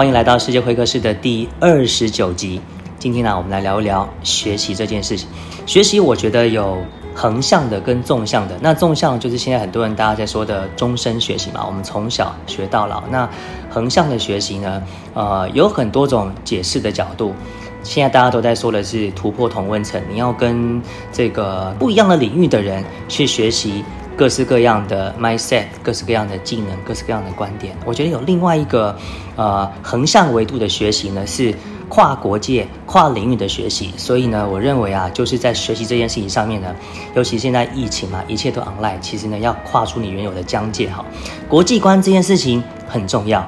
欢迎来到世界会客室的第二十九集。今天呢，我们来聊一聊学习这件事情。学习，我觉得有横向的跟纵向的。那纵向就是现在很多人大家在说的终身学习嘛，我们从小学到老。那横向的学习呢，呃，有很多种解释的角度。现在大家都在说的是突破同温层，你要跟这个不一样的领域的人去学习。各式各样的 mindset，各式各样的技能，各式各样的观点。我觉得有另外一个，呃，横向维度的学习呢，是跨国界、跨领域的学习。所以呢，我认为啊，就是在学习这件事情上面呢，尤其现在疫情嘛，一切都 online，其实呢，要跨出你原有的疆界哈。国际观这件事情很重要。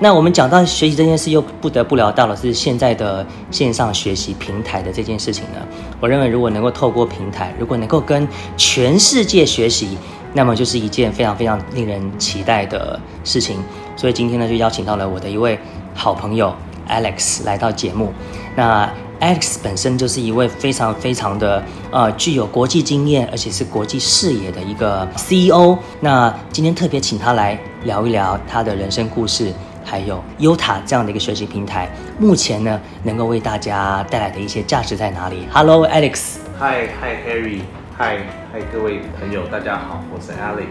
那我们讲到学习这件事，又不得不聊到了是现在的线上学习平台的这件事情呢。我认为，如果能够透过平台，如果能够跟全世界学习。那么就是一件非常非常令人期待的事情，所以今天呢就邀请到了我的一位好朋友 Alex 来到节目。那 Alex 本身就是一位非常非常的呃具有国际经验，而且是国际视野的一个 CEO。那今天特别请他来聊一聊他的人生故事，还有优塔这样的一个学习平台，目前呢能够为大家带来的一些价值在哪里？Hello Alex。Hi，Hi，Harry。嗨嗨，各位朋友，大家好，我是 Alex。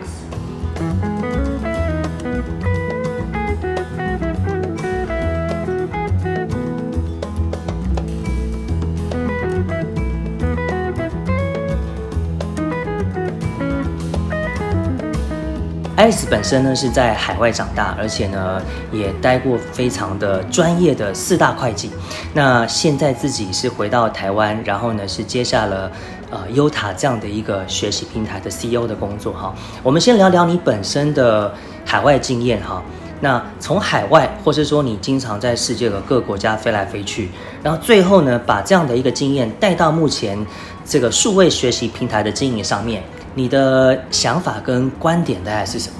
Alex 本身呢是在海外长大，而且呢也待过非常的专业的四大会计。那现在自己是回到台湾，然后呢是接下了呃优塔这样的一个学习平台的 CEO 的工作哈。我们先聊聊你本身的海外经验哈。那从海外，或是说你经常在世界的各个国家飞来飞去，然后最后呢把这样的一个经验带到目前这个数位学习平台的经营上面。你的想法跟观点大概是什么？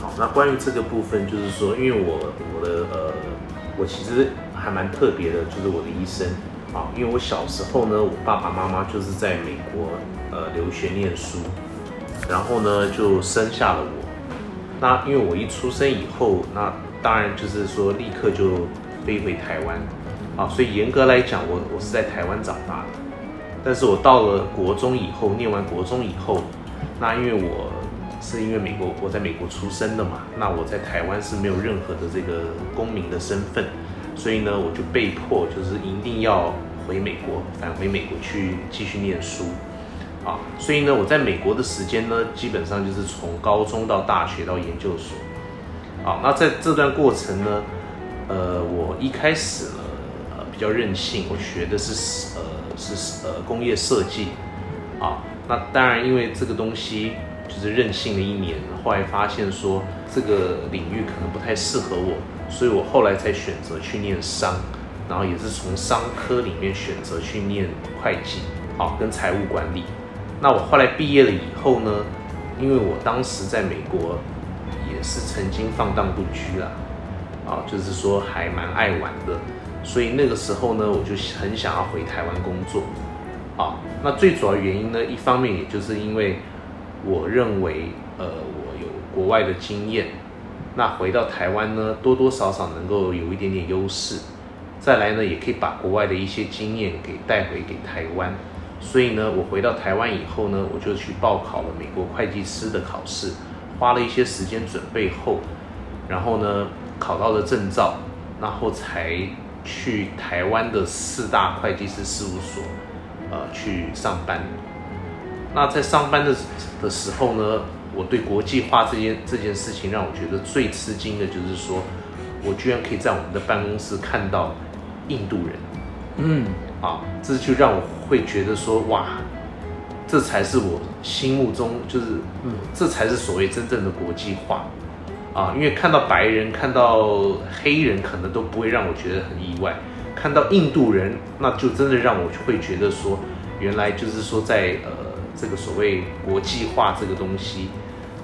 好，那关于这个部分，就是说，因为我我的呃，我其实还蛮特别的，就是我的医生啊，因为我小时候呢，我爸爸妈妈就是在美国呃留学念书，然后呢就生下了我。那因为我一出生以后，那当然就是说立刻就飞回台湾啊，所以严格来讲，我我是在台湾长大的。但是我到了国中以后，念完国中以后。那因为我是因为美国我在美国出生的嘛，那我在台湾是没有任何的这个公民的身份，所以呢我就被迫就是一定要回美国返回美国去继续念书。啊，所以呢我在美国的时间呢基本上就是从高中到大学到研究所。啊，那在这段过程呢，呃我一开始呢呃比较任性，我学的是呃是呃工业设计。啊。那当然，因为这个东西就是任性了一年，后来发现说这个领域可能不太适合我，所以我后来才选择去念商，然后也是从商科里面选择去念会计，好跟财务管理。那我后来毕业了以后呢，因为我当时在美国也是曾经放荡不拘啦，啊，就是说还蛮爱玩的，所以那个时候呢，我就很想要回台湾工作。啊，那最主要原因呢，一方面也就是因为我认为，呃，我有国外的经验，那回到台湾呢，多多少少能够有一点点优势，再来呢，也可以把国外的一些经验给带回给台湾，所以呢，我回到台湾以后呢，我就去报考了美国会计师的考试，花了一些时间准备后，然后呢，考到了证照，然后才去台湾的四大会计师事务所。呃，去上班。那在上班的的时候呢，我对国际化这件这件事情让我觉得最吃惊的就是说，我居然可以在我们的办公室看到印度人。嗯，啊，这就让我会觉得说，哇，这才是我心目中就是，嗯，这才是所谓真正的国际化。啊，因为看到白人、看到黑人，可能都不会让我觉得很意外。看到印度人，那就真的让我会觉得说，原来就是说在呃这个所谓国际化这个东西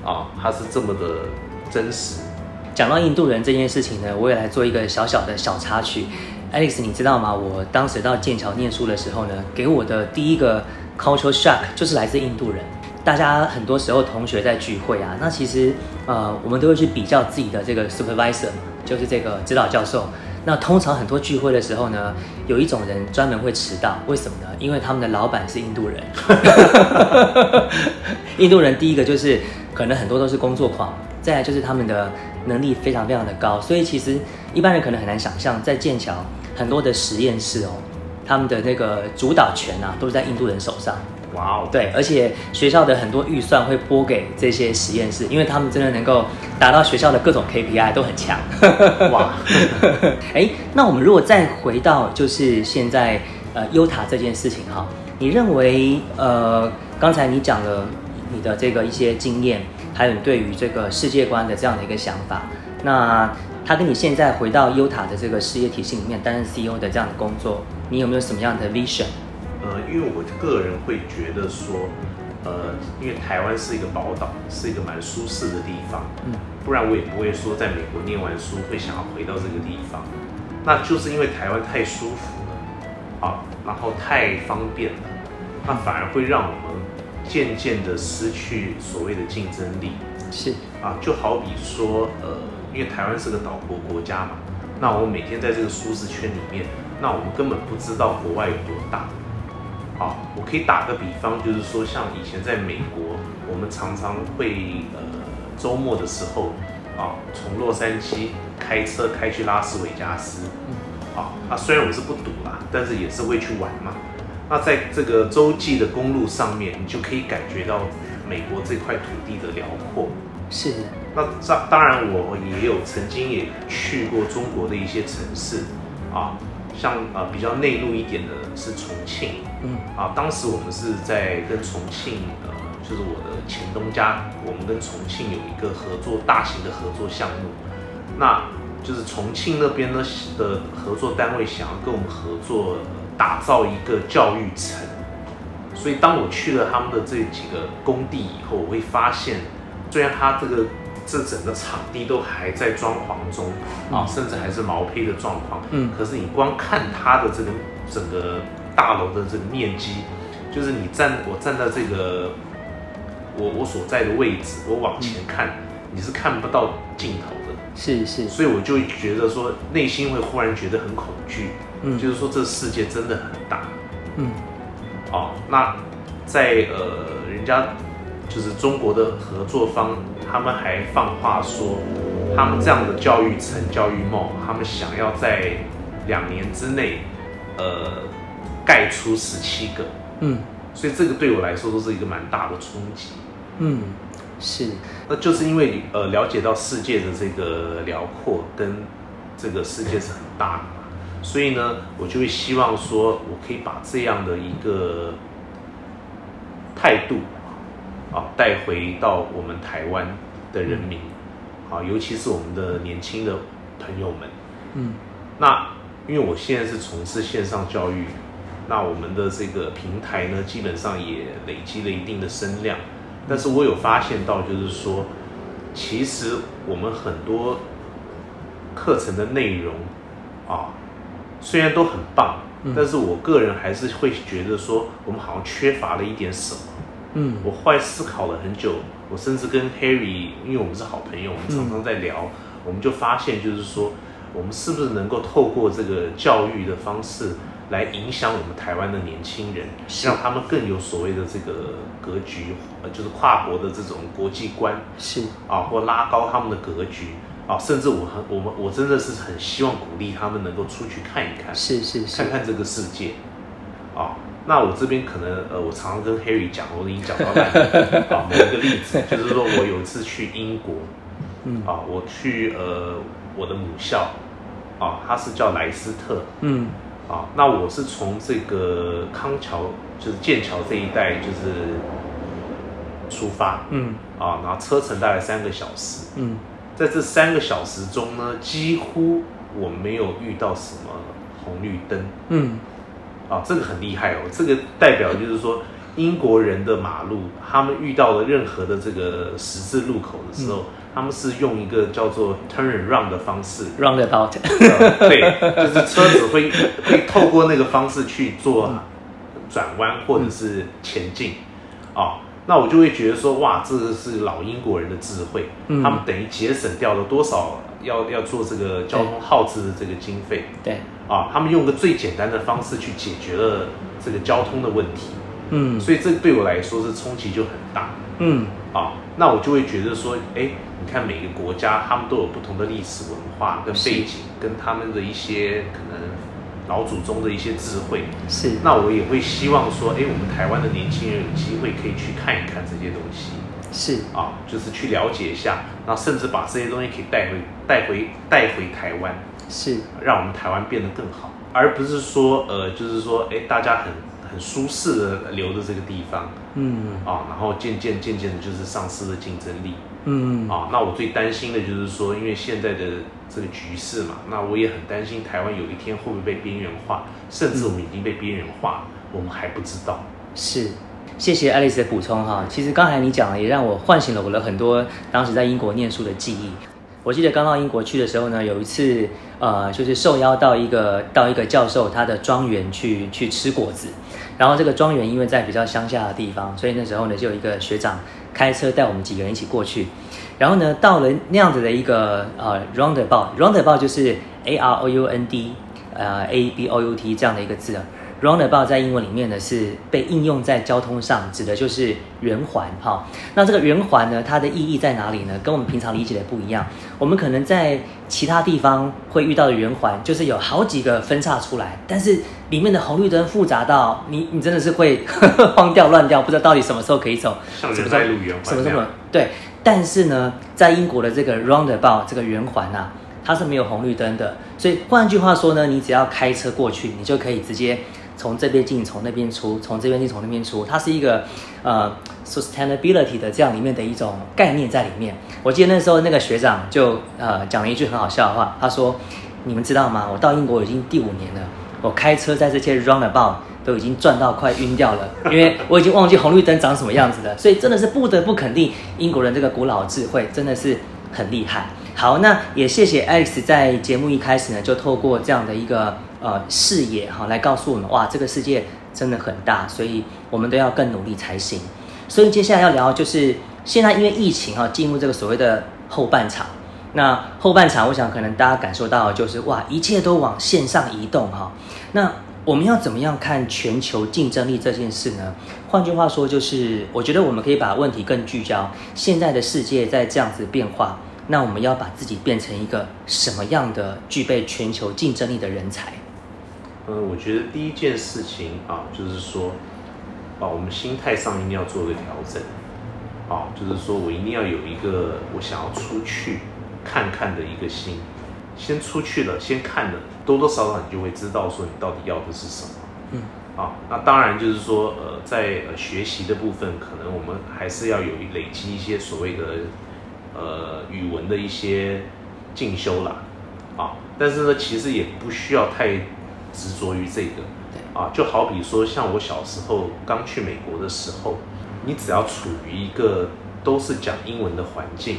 啊，它是这么的真实。讲到印度人这件事情呢，我也来做一个小小的小插曲。Alex，你知道吗？我当时到剑桥念书的时候呢，给我的第一个 cultural shock 就是来自印度人。大家很多时候同学在聚会啊，那其实呃我们都会去比较自己的这个 supervisor，就是这个指导教授。那通常很多聚会的时候呢，有一种人专门会迟到，为什么呢？因为他们的老板是印度人。印度人第一个就是可能很多都是工作狂，再来就是他们的能力非常非常的高，所以其实一般人可能很难想象，在剑桥很多的实验室哦，他们的那个主导权啊，都是在印度人手上。哇哦，对，而且学校的很多预算会拨给这些实验室，因为他们真的能够达到学校的各种 KPI 都很强。哇，哎，那我们如果再回到就是现在呃优塔这件事情哈，你认为呃刚才你讲了你的这个一些经验，还有你对于这个世界观的这样的一个想法，那他跟你现在回到优塔的这个事业体系里面担任 CEO 的这样的工作，你有没有什么样的 vision？呃，因为我个人会觉得说，呃，因为台湾是一个宝岛，是一个蛮舒适的地方，嗯，不然我也不会说在美国念完书会想要回到这个地方。那就是因为台湾太舒服了，啊，然后太方便了，那反而会让我们渐渐的失去所谓的竞争力。是啊，就好比说，呃，因为台湾是个岛国国家嘛，那我们每天在这个舒适圈里面，那我们根本不知道国外有多大。啊，我可以打个比方，就是说，像以前在美国，我们常常会呃周末的时候啊，从洛杉矶开车开去拉斯维加斯，啊，那虽然我是不赌啦，但是也是会去玩嘛。那在这个洲际的公路上面，你就可以感觉到美国这块土地的辽阔。是。那当当然，我也有曾经也去过中国的一些城市，啊。像呃比较内陆一点的是重庆，嗯啊，当时我们是在跟重庆呃，就是我的前东家，我们跟重庆有一个合作大型的合作项目，那就是重庆那边呢的合作单位想要跟我们合作打造一个教育城，所以当我去了他们的这几个工地以后，我会发现，虽然他这个。这整个场地都还在装潢中啊，甚至还是毛坯的状况。嗯，可是你光看它的这个整个大楼的这个面积，就是你站我站在这个我我所在的位置，我往前看，你是看不到尽头的。是是，所以我就觉得说，内心会忽然觉得很恐惧。嗯，就是说这世界真的很大。嗯，哦，那在呃人家就是中国的合作方。他们还放话说，他们这样的教育城、教育梦，他们想要在两年之内，呃，盖出十七个。嗯，所以这个对我来说都是一个蛮大的冲击。嗯，是。那就是因为呃了解到世界的这个辽阔跟这个世界是很大的嘛，所以呢，我就会希望说我可以把这样的一个态度。啊，带回到我们台湾的人民，啊，尤其是我们的年轻的朋友们，嗯，那因为我现在是从事线上教育，那我们的这个平台呢，基本上也累积了一定的声量，但是我有发现到，就是说，其实我们很多课程的内容，啊，虽然都很棒，但是我个人还是会觉得说，我们好像缺乏了一点什么。嗯，我后来思考了很久，我甚至跟 Harry，因为我们是好朋友，我们常常在聊，我们就发现，就是说，我们是不是能够透过这个教育的方式来影响我们台湾的年轻人，让他们更有所谓的这个格局，呃，就是跨国的这种国际观，是。啊，或拉高他们的格局啊，甚至我很，我们我真的是很希望鼓励他们能够出去看一看，是是，看看这个世界，啊。那我这边可能呃，我常常跟 Harry 讲，我已经讲到烂 啊。某一个例子就是说，我有一次去英国，嗯。啊，我去呃我的母校啊，它是叫莱斯特，嗯。啊，那我是从这个康桥就是剑桥这一带就是出发，嗯。啊，然后车程大概三个小时，嗯，在这三个小时中呢，几乎我没有遇到什么红绿灯，嗯。啊，这个很厉害哦！这个代表就是说，英国人的马路，他们遇到了任何的这个十字路口的时候，他们是用一个叫做 turn run 的方式，roundabout，对，就是车子会 会透过那个方式去做转弯或者是前进。啊，那我就会觉得说，哇，这个是老英国人的智慧，嗯。他们等于节省掉了多少要要做这个交通耗资的这个经费。对，啊，他们用个最简单的方式去解决了这个交通的问题，嗯。所以这对我来说是冲击就很大。嗯。啊。那我就会觉得说，哎，你看每个国家他们都有不同的历史文化跟背景，跟他们的一些可能老祖宗的一些智慧，是，那我也会希望说，哎，我们台湾的年轻人有机会可以去看一看这些东西。是，啊，就是去了解一下，然后甚至把这些东西可以带回带回带回台湾，是，让我们台湾变得更好，而不是说呃，就是说，哎，大家很很舒适的留着这个地方。嗯。啊，然后渐渐渐渐的就是丧失了竞争力嗯啊。那我最担心的就是说，因为现在的这个局势嘛，那我也很担心台湾有一天会不会被边缘化，甚至我们已经被边缘化，我们还不知道。是。谢谢爱丽丝的补充哈，其实刚才你讲了，也让我唤醒了我的很多当时在英国念书的记忆。我记得刚到英国去的时候呢，有一次，呃，就是受邀到一个到一个教授他的庄园去去吃果子，然后这个庄园因为在比较乡下的地方，所以那时候呢就有一个学长开车带我们几个人一起过去，然后呢到了那样子的一个呃 roundabout，roundabout 就是 A R O U N D 呃 A B O U T 这样的一个字啊。Roundabout 在英文里面呢是被应用在交通上，指的就是圆环哈。那这个圆环呢，它的意义在哪里呢？跟我们平常理解的不一样。我们可能在其他地方会遇到的圆环，就是有好几个分叉出来，但是里面的红绿灯复杂到你你真的是会 慌掉乱掉，不知道到底什么时候可以走，像什么什么时候对。但是呢，在英国的这个 roundabout 这个圆环啊，它是没有红绿灯的，所以换句话说呢，你只要开车过去，你就可以直接从这边进，从那边出，从这边进，从那边出。它是一个呃 sustainability 的这样里面的一种概念在里面。我记得那时候那个学长就呃讲了一句很好笑的话，他说：“你们知道吗？我到英国已经第五年了，我开车在这些 roundabout 都已经转到快晕掉了，因为我已经忘记红绿灯长什么样子了。所以真的是不得不肯定英国人这个古老智慧真的是很厉害。好，那也谢谢 Alex 在节目一开始呢，就透过这样的一个呃视野哈，来告诉我们哇，这个世界真的很大，所以我们都要更努力才行。所以接下来要聊就是现在因为疫情哈，进入这个所谓的后半场。那后半场，我想可能大家感受到就是哇，一切都往线上移动哈。那我们要怎么样看全球竞争力这件事呢？换句话说，就是我觉得我们可以把问题更聚焦。现在的世界在这样子变化，那我们要把自己变成一个什么样的具备全球竞争力的人才？嗯，我觉得第一件事情啊，就是说，啊，我们心态上一定要做个调整，啊，就是说我一定要有一个我想要出去看看的一个心，先出去了，先看了，多多少少你就会知道说你到底要的是什么。嗯，啊，那当然就是说，呃，在呃学习的部分，可能我们还是要有累积一些所谓的呃语文的一些进修啦，啊，但是呢，其实也不需要太执着于这个，啊，就好比说像我小时候刚去美国的时候，你只要处于一个都是讲英文的环境，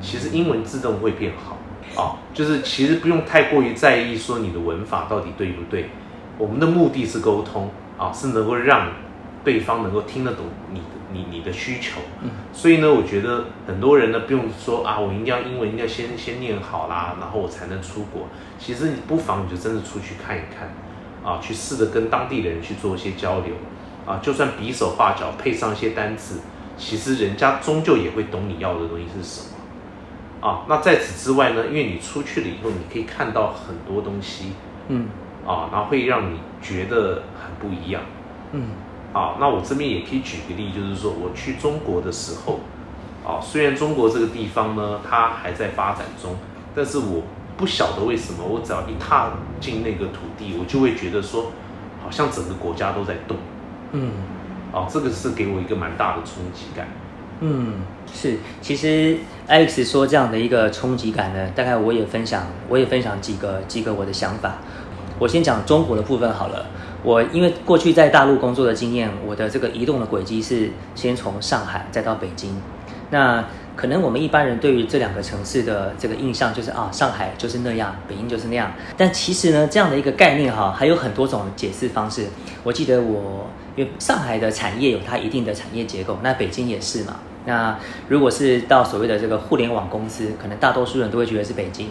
其实英文自动会变好，啊，就是其实不用太过于在意说你的文法到底对不对。我们的目的是沟通啊，是能够让对方能够听得懂你的你你的需求。嗯，所以呢，我觉得很多人呢不用说啊，我一定要英文应该先先念好啦，然后我才能出国。其实你不妨你就真的出去看一看，啊，去试着跟当地的人去做一些交流，啊，就算比手画脚配上一些单词，其实人家终究也会懂你要的东西是什么。啊，那在此之外呢，因为你出去了以后，你可以看到很多东西。嗯啊，然后会让你觉得很不一样嗯啊。那我这边也可以举个例，就是说我去中国的时候，啊，虽然中国这个地方呢，它还在发展中，但是我不晓得为什么，我只要一踏进那个土地，我就会觉得说，好像整个国家都在动嗯。啊，这个是给我一个蛮大的冲击感。嗯，是，其实 Alex 说这样的一个冲击感呢，大概我也分享，我也分享几个几个我的想法。我先讲中国的部分好了。我因为过去在大陆工作的经验，我的这个移动的轨迹是先从上海再到北京。那可能我们一般人对于这两个城市的这个印象就是啊，上海就是那样，北京就是那样。但其实呢，这样的一个概念哈，还有很多种解释方式。我记得我因为上海的产业有它一定的产业结构，那北京也是嘛。那如果是到所谓的这个互联网公司，可能大多数人都会觉得是北京。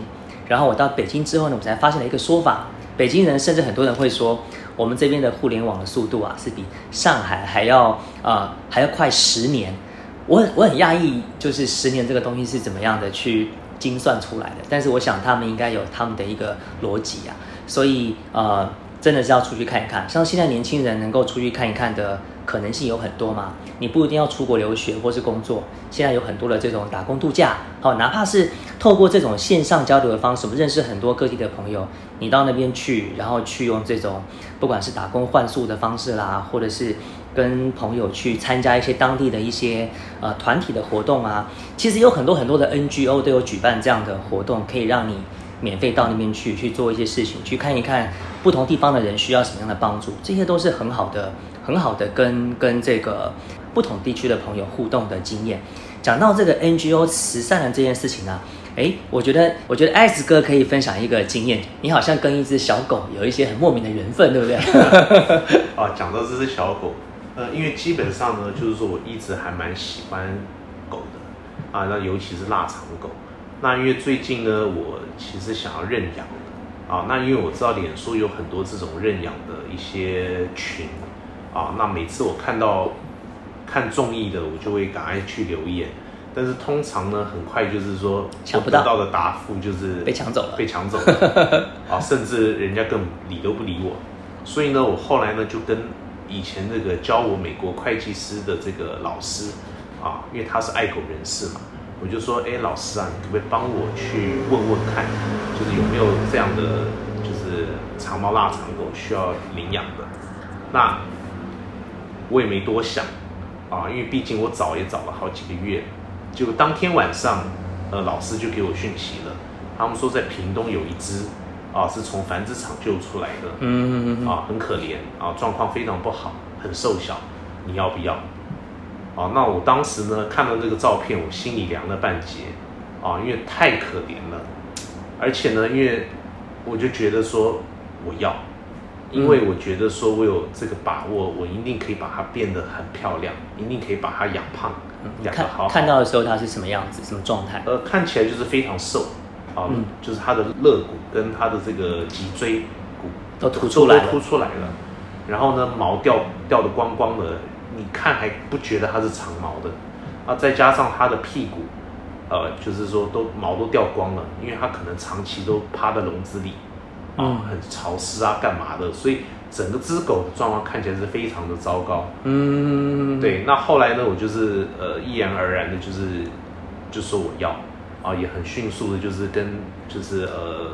然后我到北京之后呢，我才发现了一个说法，北京人甚至很多人会说，我们这边的互联网的速度啊，是比上海还要啊还要快十年。我很我很讶异，就是十年这个东西是怎么样的去精算出来的。但是我想他们应该有他们的一个逻辑啊，所以呃。真的是要出去看一看，像现在年轻人能够出去看一看的可能性有很多嘛？你不一定要出国留学或是工作，现在有很多的这种打工度假，好，哪怕是透过这种线上交流的方式，我们认识很多各地的朋友，你到那边去，然后去用这种不管是打工换宿的方式啦，或者是跟朋友去参加一些当地的一些呃团体的活动啊，其实有很多很多的 NGO 都有举办这样的活动，可以让你。免费到那边去去做一些事情，去看一看不同地方的人需要什么样的帮助，这些都是很好的、很好的跟跟这个不同地区的朋友互动的经验。讲到这个 NGO 慈善的这件事情呢，哎，我觉得我觉得 X 哥可以分享一个经验，你好像跟一只小狗有一些很莫名的缘分，对不对？啊，讲到这只小狗，呃，因为基本上呢，就是说我一直还蛮喜欢狗的啊，那尤其是腊肠狗。那因为最近呢，我其实想要认养啊。那因为我知道脸书有很多这种认养的一些群啊。那每次我看到看中意的，我就会赶快去留言。但是通常呢，很快就是说抢不到的答复就是被抢走了，被抢走了 啊，甚至人家更理都不理我。所以呢，我后来呢就跟以前那个教我美国会计师的这个老师啊，因为他是爱狗人士嘛。我就说，哎，老师啊，你可不可以帮我去问问看，就是有没有这样的，就是长毛腊肠狗需要领养的？那我也没多想啊，因为毕竟我找也找了好几个月。结果当天晚上，呃，老师就给我讯息了，他们说在屏东有一只啊，是从繁殖场救出来的，嗯，啊，很可怜啊，状况非常不好，很瘦小，你要不要？啊，那我当时呢看到这个照片，我心里凉了半截，啊，因为太可怜了，而且呢，因为我就觉得说我要，因为我觉得说我有这个把握，我一定可以把它变得很漂亮，一定可以把它养胖，养得好。看到的时候它是什么样子，什么状态？呃，看起来就是非常瘦，啊，就是它的肋骨跟它的这个脊椎骨都凸出来了，凸出来了，然后呢，毛掉掉的光光的。你看还不觉得它是长毛的，啊，再加上它的屁股，呃，就是说都毛都掉光了，因为它可能长期都趴在笼子里，啊，很潮湿啊，干嘛的？所以整个只狗的状况看起来是非常的糟糕。嗯，对。那后来呢，我就是呃，毅然而然的，就是就说我要，啊，也很迅速的，就是跟就是呃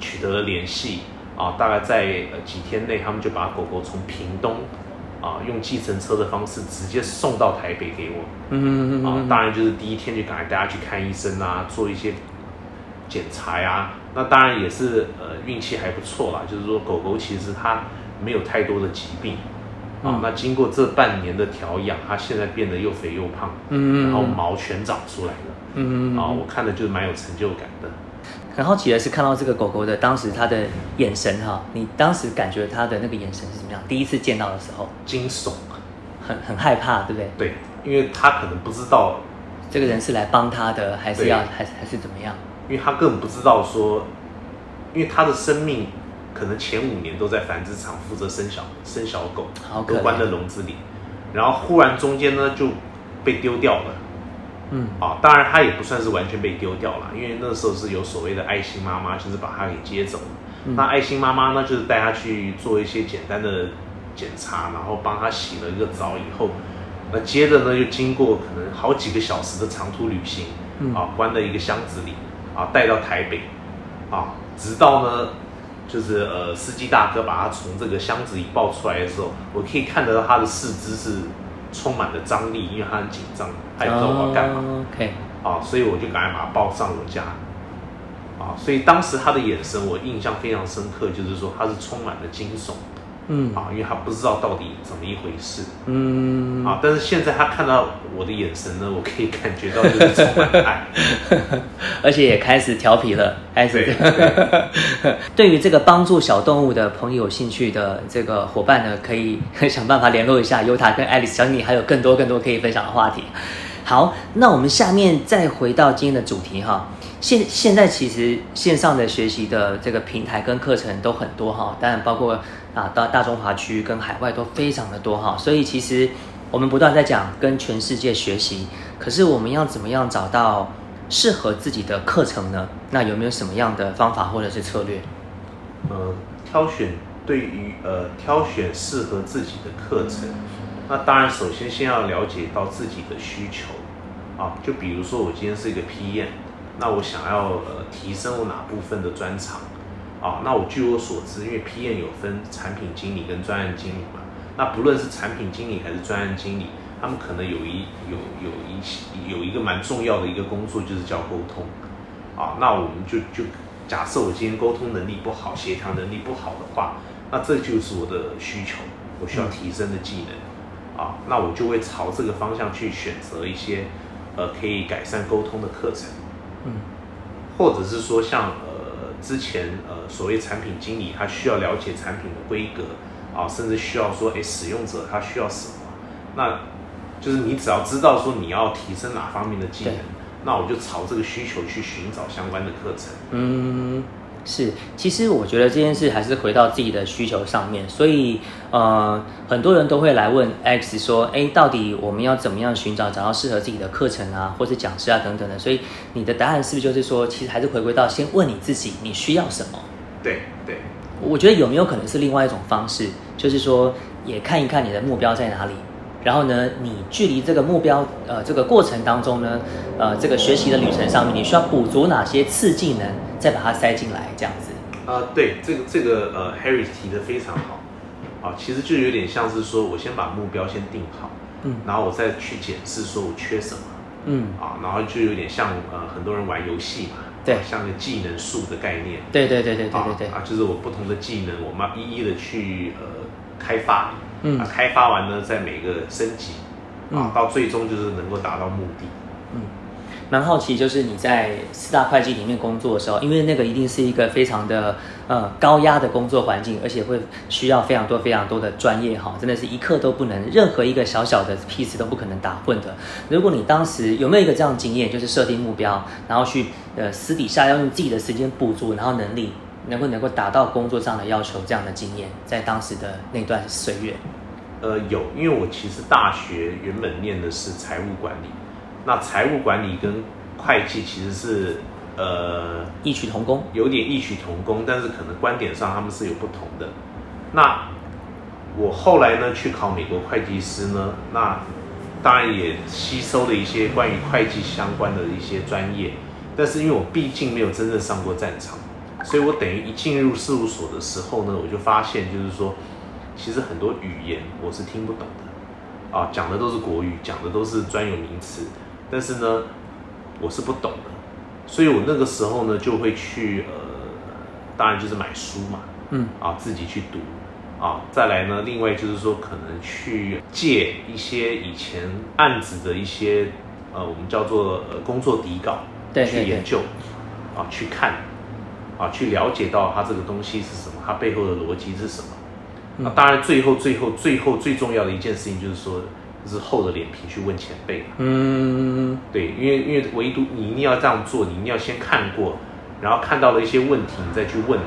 取得了联系，啊，大概在呃几天内，他们就把狗狗从屏东。啊，用计程车的方式直接送到台北给我。嗯嗯嗯。啊，当然就是第一天就赶快带他去看医生啊，做一些检查呀。那当然也是呃运气还不错啦，就是说狗狗其实它没有太多的疾病。啊，那经过这半年的调养，它现在变得又肥又胖。嗯嗯。然后毛全长出来了。嗯嗯。啊，我看的就是蛮有成就感的。很好奇的是，看到这个狗狗的当时它的眼神哈，你当时感觉它的那个眼神是怎么样？第一次见到的时候，惊悚，很很害怕，对不对？对，因为它可能不知道这个人是来帮他的，还是要还是还是怎么样？因为他根本不知道说，因为他的生命可能前五年都在繁殖场负责生小生小狗，都关在笼子里，然后忽然中间呢就被丢掉了。嗯。啊，当然他也不算是完全被丢掉了，因为那时候是有所谓的爱心妈妈，就是把他给接走了。那爱心妈妈呢，就是带他去做一些简单的检查，然后帮他洗了一个澡以后，那接着呢又经过可能好几个小时的长途旅行，啊，关在一个箱子里，啊，带到台北，啊，直到呢就是呃司机大哥把他从这个箱子里抱出来的时候，我可以看得到他的四肢是。充满了张力，因为他很紧张，他也不知道我要干嘛。OK，啊，所以我就赶快把他抱上我家。啊，所以当时他的眼神我印象非常深刻，就是说他是充满了惊悚，嗯啊，因为他不知道到底怎么一回事嗯，啊。但是现在他看到我的眼神呢，我可以感觉到就是充满爱。而且也开始调皮了，开始 对。对于这个帮助小动物的朋友有兴趣的这个伙伴呢，可以 想办法联络一下尤塔跟爱丽丝，相信你还有更多更多可以分享的话题。好，那我们下面再回到今天的主题哈。现现在其实线上的学习的这个平台跟课程都很多哈，当然包括啊到大中华区跟海外都非常的多哈，所以其实我们不断在讲跟全世界学习，可是我们要怎么样找到适合自己的课程呢？那有没有什么样的方法或者是策略？呃，挑选对于呃挑选适合自己的课程，那当然首先先要了解到自己的需求啊，就比如说我今天是一个 PM。那我想要呃提升我哪部分的专长啊？那我据我所知，因为 PM 有分产品经理跟专案经理嘛。那不论是产品经理还是专案经理，他们可能有一有有一有一个蛮重要的一个工作，就是叫沟通啊。那我们就就假设我今天沟通能力不好，协调能力不好的话，那这就是我的需求，我需要提升的技能啊。那我就会朝这个方向去选择一些呃可以改善沟通的课程。嗯，或者是说像呃之前呃所谓产品经理，他需要了解产品的规格啊，甚至需要说，哎，使用者他需要什么？那就是你只要知道说你要提升哪方面的技能，那我就朝这个需求去寻找相关的课程。嗯。是，其实我觉得这件事还是回到自己的需求上面，所以呃，很多人都会来问 X 说，哎，到底我们要怎么样寻找找到适合自己的课程啊，或者讲师啊等等的。所以你的答案是不是就是说，其实还是回归到先问你自己，你需要什么？对对，我觉得有没有可能是另外一种方式，就是说也看一看你的目标在哪里，然后呢，你距离这个目标呃这个过程当中呢，呃这个学习的旅程上面，你需要补足哪些次技能？再把它塞进来，这样子。呃，对，这个这个呃，Harry 提的非常好。啊，其实就有点像是说，我先把目标先定好，嗯，然后我再去检视说我缺什么，嗯，啊，然后就有点像呃，很多人玩游戏嘛，对，像个技能树的概念，对对对对对对对，啊，就是我不同的技能，我们要一一的去呃开发，嗯，啊，开发完呢，在每个升级，啊，到最终就是能够达到目的。蛮好奇，就是你在四大会计里面工作的时候，因为那个一定是一个非常的呃高压的工作环境，而且会需要非常多非常多的专业哈，真的是一刻都不能，任何一个小小的 piece 都不可能打混的。如果你当时有没有一个这样经验，就是设定目标，然后去呃私底下要用自己的时间补足，然后能力能够能够达到工作上的要求，这样的经验，在当时的那段岁月，呃有，因为我其实大学原本念的是财务管理。那财务管理跟会计其实是呃异曲同工，有点异曲同工，但是可能观点上他们是有不同的。那我后来呢去考美国会计师呢，那当然也吸收了一些关于会计相关的一些专业，但是因为我毕竟没有真正上过战场，所以我等于一进入事务所的时候呢，我就发现就是说，其实很多语言我是听不懂的，啊，讲的都是国语，讲的都是专有名词。但是呢，我是不懂的，所以我那个时候呢就会去呃，当然就是买书嘛，嗯，啊自己去读，啊再来呢，另外就是说可能去借一些以前案子的一些呃我们叫做呃工作底稿，对，去研究，啊去看，啊去了解到它这个东西是什么，它背后的逻辑是什么，那当然最后最后最后最重要的一件事情就是说。就是厚着脸皮去问前辈，嗯，对，因为因为唯独你一定要这样做，你一定要先看过，然后看到了一些问题，你再去问，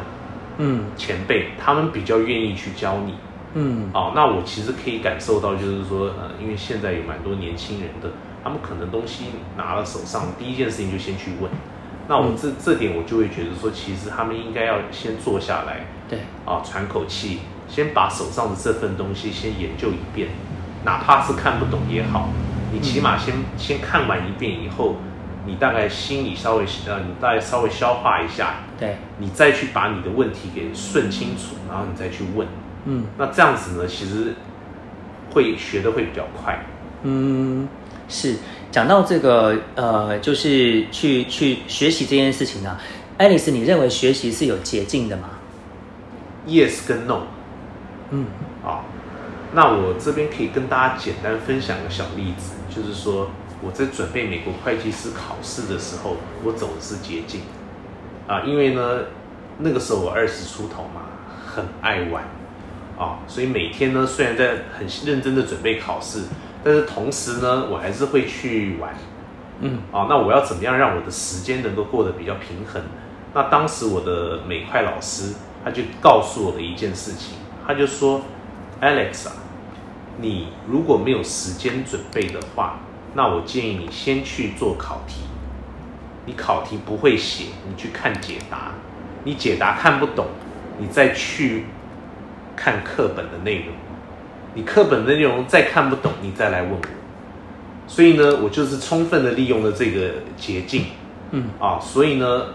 嗯，前辈他们比较愿意去教你，嗯，哦，那我其实可以感受到，就是说，呃，因为现在有蛮多年轻人的，他们可能东西拿了手上，第一件事情就先去问，那我这这点我就会觉得说，其实他们应该要先坐下来，对，啊，喘口气，先把手上的这份东西先研究一遍。哪怕是看不懂也好，你起码先先看完一遍以后，你大概心里稍微呃，你大概稍微消化一下，对，你再去把你的问题给顺清楚，然后你再去问，嗯，那这样子呢，其实会学的会比较快。嗯，是讲到这个呃，就是去去学习这件事情呢，爱丽丝，你认为学习是有捷径的吗？Yes 跟 No。嗯，啊，那我这边可以跟大家简单分享个小例子，就是说我在准备美国会计师考试的时候，我走的是捷径，啊，因为呢那个时候我二十出头嘛，很爱玩，啊，所以每天呢虽然在很认真的准备考试，但是同时呢我还是会去玩。嗯，啊，那我要怎么样让我的时间能够过得比较平衡？那当时我的美快老师他就告诉我的一件事情，他就说，Alex 啊，你如果没有时间准备的话，那我建议你先去做考题。你考题不会写，你去看解答。你解答看不懂，你再去看课本的内容。你课本的内容再看不懂，你再来问我。所以呢，我就是充分的利用了这个捷径，嗯啊，所以呢，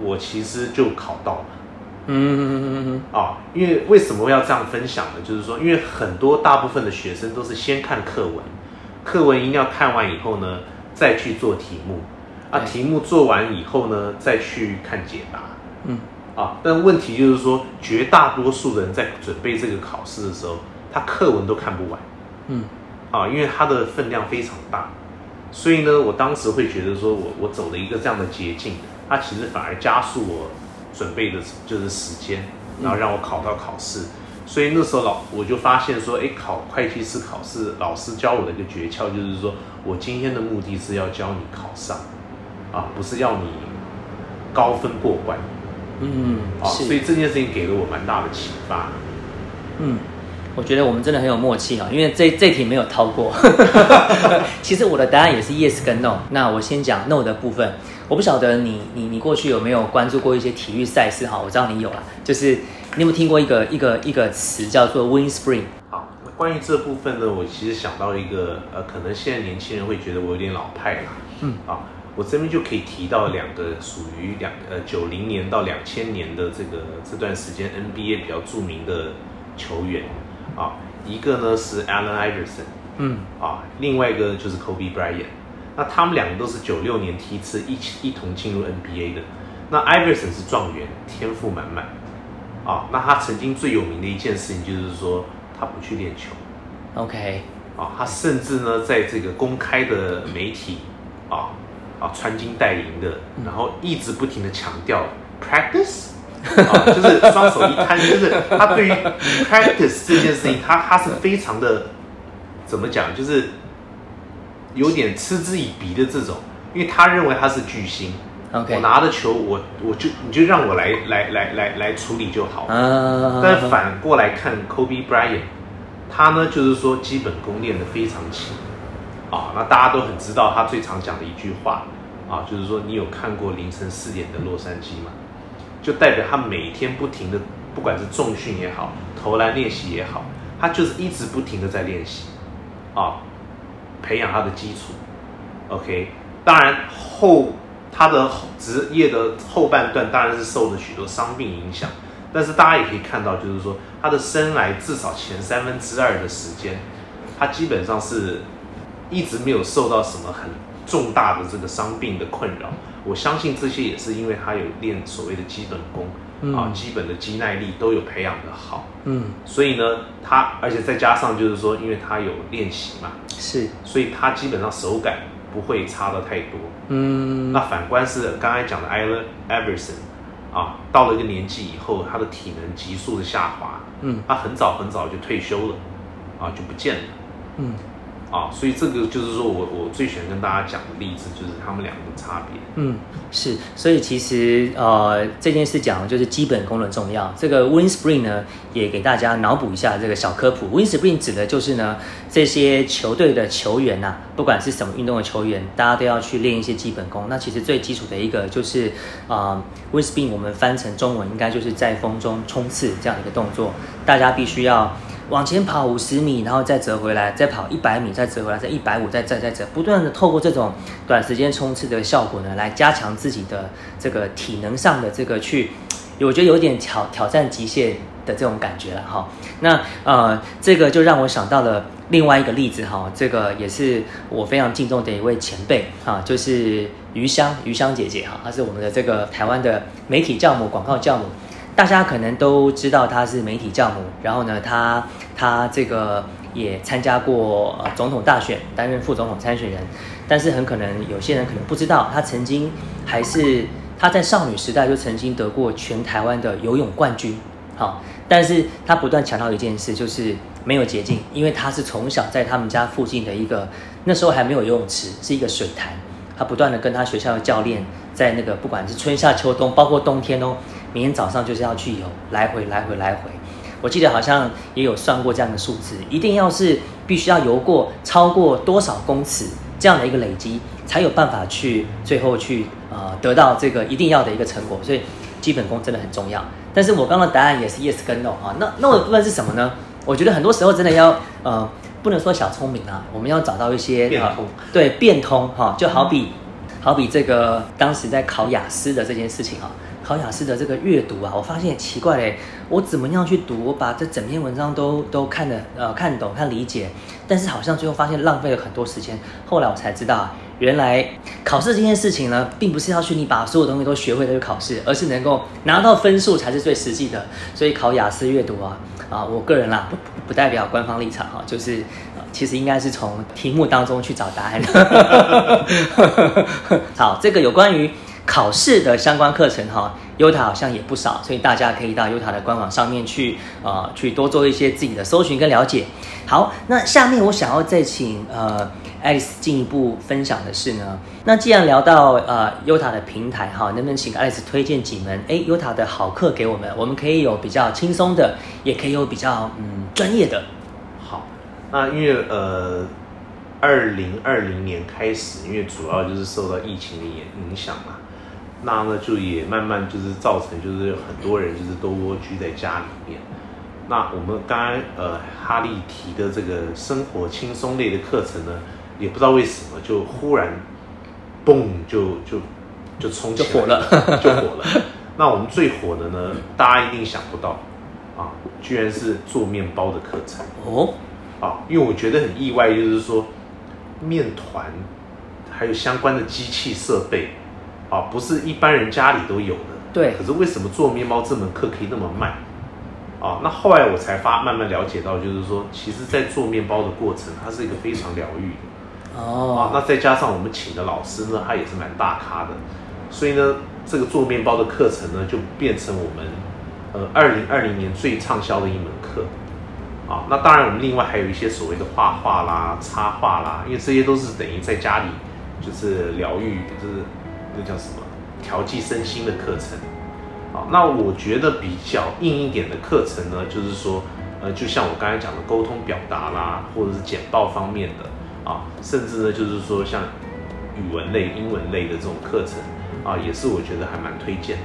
我其实就考到了，嗯啊，因为为什么要这样分享呢？就是说，因为很多大部分的学生都是先看课文，课文一定要看完以后呢，再去做题目，啊，题目做完以后呢，再去看解答，嗯。啊，但问题就是说，绝大多数的人在准备这个考试的时候，他课文都看不完，嗯。啊，因为它的分量非常大，所以呢，我当时会觉得说，我我走了一个这样的捷径，它其实反而加速我准备的就是时间，然后让我考到考试。所以那时候老我就发现说，哎，考会计师考试，老师教我的一个诀窍就是说，我今天的目的是要教你考上，啊，不是要你高分过关。嗯，啊，所以这件事情给了我蛮大的启发。嗯。我觉得我们真的很有默契哈，因为这这题没有掏过。其实我的答案也是 yes 跟 no。那我先讲 no 的部分。我不晓得你你你过去有没有关注过一些体育赛事哈？我知道你有啦，就是你有没有听过一个一个一个词叫做 wind spring？好，关于这部分呢，我其实想到一个呃，可能现在年轻人会觉得我有点老派啦。嗯，啊，我这边就可以提到两个属于两呃九零年到两千年的这个这段时间 NBA 比较著名的球员。啊，一个呢是 Allen Iverson，嗯，啊，另外一个就是 Kobe Bryant，那他们两个都是九六年梯次一起一同进入 NBA 的。那 Iverson 是状元，天赋满满，啊，那他曾经最有名的一件事情就是说他不去练球，OK，啊，他甚至呢在这个公开的媒体，啊啊穿金戴银的，然后一直不停的强调 practice。啊，就是双手一摊，就是他对于 practice 这件事情，他他是非常的怎么讲，就是有点嗤之以鼻的这种，因为他认为他是巨星。OK，我拿的球，我我就你就让我来来来来来处理就好。嗯。但反过来看 Kobe Bryant，他呢就是说基本功练得非常勤。啊，那大家都很知道他最常讲的一句话啊，就是说你有看过凌晨四点的洛杉矶吗？就代表他每天不停的，不管是重训也好，投篮练习也好，他就是一直不停的在练习，啊，培养他的基础。OK，当然后他的职业的后半段当然是受了许多伤病影响，但是大家也可以看到，就是说他的生涯至少前三分之二的时间，他基本上是一直没有受到什么很重大的这个伤病的困扰。我相信这些也是因为他有练所谓的基本功啊，基本的肌耐力都有培养的好，嗯，所以呢，他而且再加上就是说，因为他有练习嘛，是，所以他基本上手感不会差的太多，嗯，那反观是刚才讲的 Allen Iverson 啊，到了一个年纪以后，他的体能急速的下滑，嗯，他很早很早就退休了，啊，就不见了，嗯。啊，所以这个就是说我我最喜欢跟大家讲的例子，就是他们两个的差别。嗯，是，所以其实呃这件事讲的就是基本功的重要。这个 Win Spring 呢，也给大家脑补一下这个小科普。Win Spring 指的就是呢这些球队的球员呐，不管是什么运动的球员，大家都要去练一些基本功。那其实最基础的一个就是啊，Win Spring 我们翻成中文应该就是在风中冲刺这样的一个动作，大家必须要。往前跑五十米，然后再折回来，再跑一百米，再折回来，再一百五，再再再折，不断的透过这种短时间冲刺的效果呢，来加强自己的这个体能上的这个去，我觉得有点挑挑战极限的这种感觉了哈。那呃，这个就让我想到了另外一个例子哈，这个也是我非常敬重的一位前辈哈，就是余香余香姐姐哈，她是我们的这个台湾的媒体教母、广告教母。大家可能都知道他是媒体教母，然后呢，他他这个也参加过总统大选，担任副总统参选人。但是很可能有些人可能不知道，他曾经还是他在少女时代就曾经得过全台湾的游泳冠军。好，但是他不断强调一件事，就是没有捷径，因为他是从小在他们家附近的一个那时候还没有游泳池，是一个水潭。他不断的跟他学校的教练在那个不管是春夏秋冬，包括冬天哦。明天早上就是要去游，来回来回来回。我记得好像也有算过这样的数字，一定要是必须要游过超过多少公尺这样的一个累积，才有办法去最后去呃得到这个一定要的一个成果。所以基本功真的很重要。但是我刚刚答案也是 yes 跟 no 啊。那那我的部分是什么呢？我觉得很多时候真的要呃不能说小聪明啊，我们要找到一些变通，对变通哈，就好比好比这个当时在考雅思的这件事情啊。考雅思的这个阅读啊，我发现奇怪嘞，我怎么样去读？我把这整篇文章都都看得呃看懂、看理解，但是好像最后发现浪费了很多时间。后来我才知道，原来考试这件事情呢，并不是要去你把所有东西都学会再去考试，而是能够拿到分数才是最实际的。所以考雅思阅读啊，啊，我个人啦，不不代表官方立场哈，就是其实应该是从题目当中去找答案。好，这个有关于。考试的相关课程哈，Uta 好像也不少，所以大家可以到 Uta 的官网上面去呃去多做一些自己的搜寻跟了解。好，那下面我想要再请呃 Alice 进一步分享的是呢，那既然聊到呃 Uta 的平台哈，能不能请 Alice 推荐几门哎 Uta 的好课给我们？我们可以有比较轻松的，也可以有比较嗯专业的。好，那因为呃二零二零年开始，因为主要就是受到疫情的影影响嘛。那呢，就也慢慢就是造成，就是很多人就是都蜗居在家里面。那我们刚刚呃哈利提的这个生活轻松类的课程呢，也不知道为什么就忽然，嘣就就就冲起来了，就火了。那我们最火的呢，大家一定想不到啊，居然是做面包的课程哦。啊，因为我觉得很意外，就是说面团还有相关的机器设备。啊，不是一般人家里都有的。对。可是为什么做面包这门课可以那么慢？啊，那后来我才发慢慢了解到，就是说，其实，在做面包的过程，它是一个非常疗愈的。哦。啊，那再加上我们请的老师呢，他也是蛮大咖的，所以呢，这个做面包的课程呢，就变成我们呃二零二零年最畅销的一门课。啊，那当然，我们另外还有一些所谓的画画啦、插画啦，因为这些都是等于在家里就是疗愈，就是。那叫什么调剂身心的课程？好，那我觉得比较硬一点的课程呢，就是说，呃，就像我刚才讲的沟通表达啦，或者是简报方面的啊，甚至呢，就是说像语文类、英文类的这种课程啊，也是我觉得还蛮推荐的。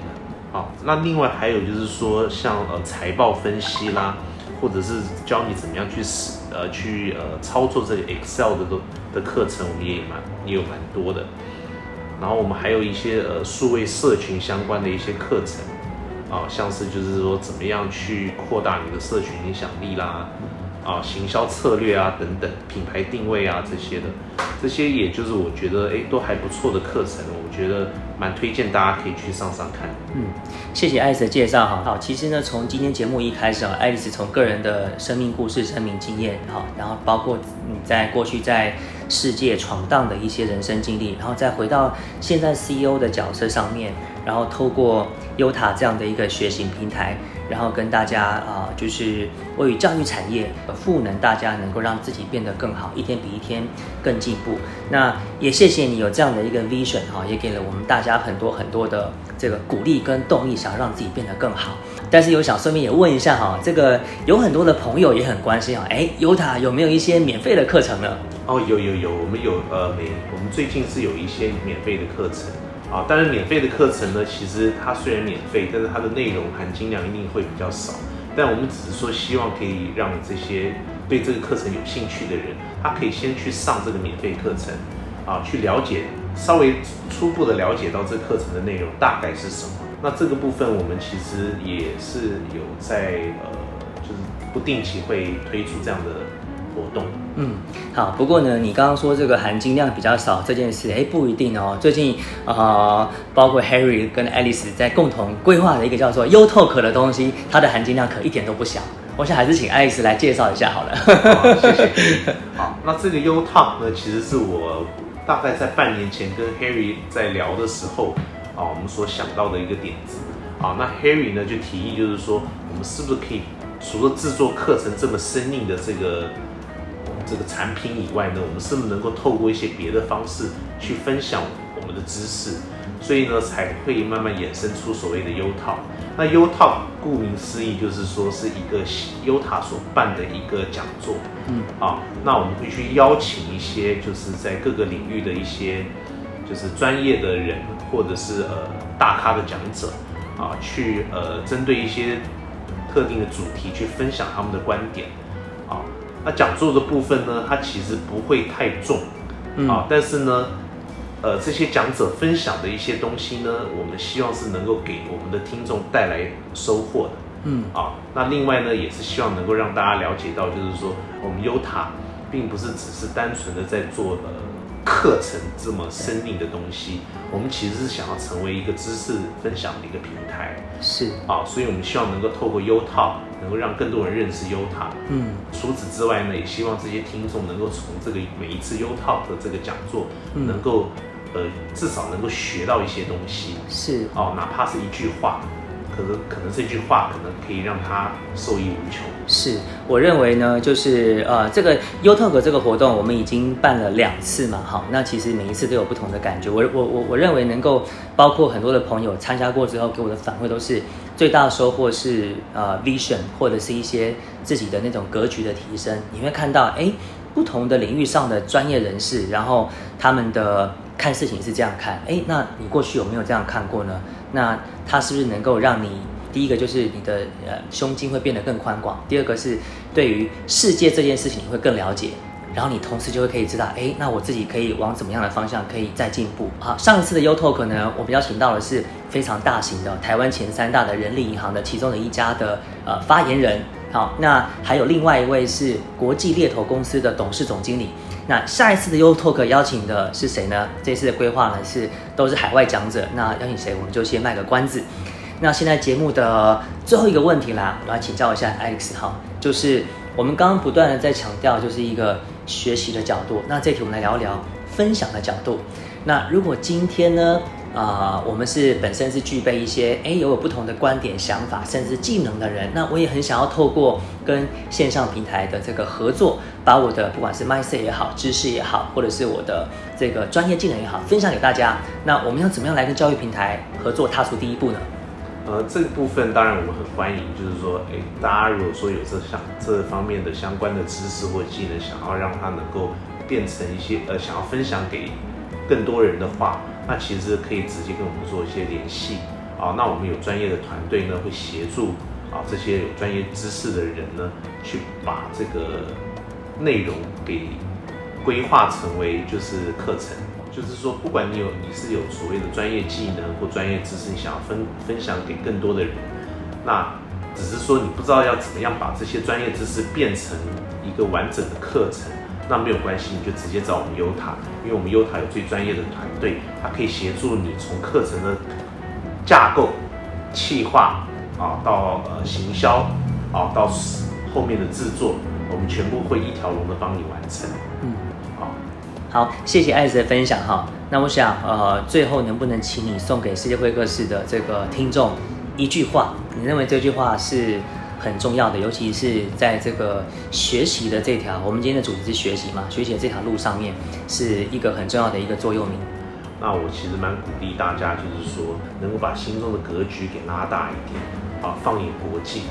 好，那另外还有就是说，像呃财报分析啦，或者是教你怎么样去使呃去呃操作这个 Excel 的的课程，我们也蛮也有蛮多的。然后我们还有一些呃数位社群相关的一些课程，啊，像是就是说怎么样去扩大你的社群影响力啦，啊，行销策略啊等等，品牌定位啊这些的，这些也就是我觉得哎都还不错的课程，我觉得蛮推荐大家可以去上上看。嗯，谢谢爱丽丝的介绍哈。好，其实呢从今天节目一开始啊，爱丽丝从个人的生命故事、生命经验哈，然后包括你在过去在。世界闯荡的一些人生经历，然后再回到现在 CEO 的角色上面，然后透过优塔这样的一个学习平台，然后跟大家啊，就是为与教育产业赋能，大家能够让自己变得更好，一天比一天更进步。那也谢谢你有这样的一个 vision 哈，也给了我们大家很多很多的这个鼓励跟动力，想要让自己变得更好。但是有想顺便也问一下哈，这个有很多的朋友也很关心啊，哎，优塔有没有一些免费的课程呢？哦，有有有，我们有呃，每我们最近是有一些免费的课程啊。但是，免费的课程呢，其实它虽然免费，但是它的内容含金量一定会比较少。但我们只是说，希望可以让这些对这个课程有兴趣的人，他可以先去上这个免费课程啊，去了解，稍微初步的了解到这课程的内容大概是什么。那这个部分我们其实也是有在呃，就是不定期会推出这样的。活动。嗯，好。不过呢，你刚刚说这个含金量比较少这件事，哎，不一定哦。最近啊，包括 Harry 跟 Alice 在共同规划的一个叫做 U Talk 的东西，它的含金量可一点都不小。我想还是请 Alice 来介绍一下好了。谢谢。好，那这个 U Talk 呢，其实是我大概在半年前跟 Harry 在聊的时候啊，我们所想到的一个点子。啊，那 Harry 呢就提议，就是说，我们是不是可以除了制作课程这么生硬的这个这个产品以外呢，我们是不是能够透过一些别的方式去分享我们的知识？所以呢，才会慢慢衍生出所谓的 U Talk。那 U Talk 顾名思义就是说是一个 U 塔所办的一个讲座。嗯，啊，那我们会去邀请一些就是在各个领域的一些就是专业的人，或者是呃大咖的讲者。啊，去呃，针对一些特定的主题去分享他们的观点，啊，那讲座的部分呢，它其实不会太重，啊，但是呢，呃，这些讲者分享的一些东西呢，我们希望是能够给我们的听众带来收获的，嗯，啊，那另外呢，也是希望能够让大家了解到，就是说我们优塔并不是只是单纯的在做呃。课程这么生硬的东西，我们其实是想要成为一个知识分享的一个平台，是啊，所以我们希望能够透过 U Talk 能够让更多人认识 U Talk。嗯，除此之外呢，也希望这些听众能够从这个每一次 U Talk 的这个讲座，能够呃至少能够学到一些东西，是哦，哪怕是一句话。可能可能这句话可能可以让他受益无穷。是，我认为呢，就是呃，这个 U Talk 这个活动我们已经办了两次嘛，好，那其实每一次都有不同的感觉。我我我我认为能够包括很多的朋友参加过之后给我的反馈都是最大的收获是呃 vision 或者是一些自己的那种格局的提升。你会看到哎，不同的领域上的专业人士，然后他们的看事情是这样看，哎，那你过去有没有这样看过呢？那它是不是能够让你第一个就是你的呃胸襟会变得更宽广，第二个是对于世界这件事情你会更了解，然后你同时就会可以知道，哎，那我自己可以往怎么样的方向可以再进步。好，上一次的 U Talk 呢，我们邀请到的是非常大型的台湾前三大的人力银行的其中的一家的呃发言人，好，那还有另外一位是国际猎头公司的董事总经理。那下一次的 U Talk 邀请的是谁呢？这次的规划呢是都是海外讲者。那邀请谁，我们就先卖个关子。那现在节目的最后一个问题啦，我来请教一下 Alex 哈，就是我们刚刚不断的在强调，就是一个学习的角度。那这题我们来聊一聊分享的角度。那如果今天呢？啊，我们是本身是具备一些哎，有有不同的观点、想法，甚至技能的人。那我也很想要透过跟线上平台的这个合作，把我的不管是 mindset 也好、知识也好，或者是我的这个专业技能也好，分享给大家。那我们要怎么样来跟教育平台合作，踏出第一步呢？呃，这个部分当然我们很欢迎，就是说，哎，大家如果说有这项这方面的相关的知识或技能，想要让它能够变成一些呃，想要分享给更多人的话。那其实可以直接跟我们做一些联系啊，那我们有专业的团队呢，会协助啊这些有专业知识的人呢，去把这个内容给规划成为就是课程，就是说不管你有你是有所谓的专业技能或专业知识，你想要分分享给更多的人，那只是说你不知道要怎么样把这些专业知识变成一个完整的课程。那没有关系，你就直接找我们优塔，因为我们优塔有最专业的团队，它可以协助你从课程的架构、企划啊，到呃行销啊，到后面的制作，我们全部会一条龙的帮你完成。嗯，好，谢谢艾子的分享哈。那我想呃，最后能不能请你送给世界会客室的这个听众一句话？你认为这句话是？很重要的，尤其是在这个学习的这条，我们今天的主题是学习嘛，学习的这条路上面，是一个很重要的一个座右铭。那我其实蛮鼓励大家，就是说能够把心中的格局给拉大一点，啊，放眼国际。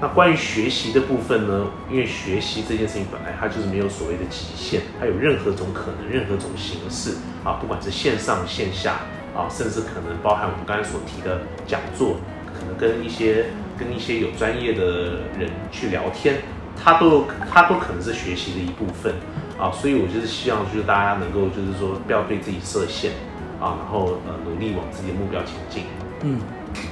那关于学习的部分呢，因为学习这件事情本来它就是没有所谓的极限，它有任何种可能，任何种形式啊，不管是线上线下啊，甚至可能包含我们刚才所提的讲座，可能跟一些。跟一些有专业的人去聊天，他都他都可能是学习的一部分啊，所以我就是希望就是大家能够就是说不要对自己设限啊，然后呃努力往自己的目标前进。嗯，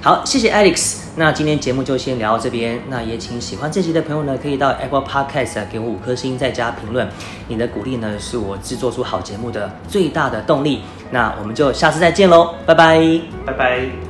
好，谢谢 Alex。那今天节目就先聊到这边。那也请喜欢这集的朋友呢，可以到 Apple Podcast 给我五颗星，再加评论。你的鼓励呢，是我制作出好节目的最大的动力。那我们就下次再见喽，拜拜，拜拜。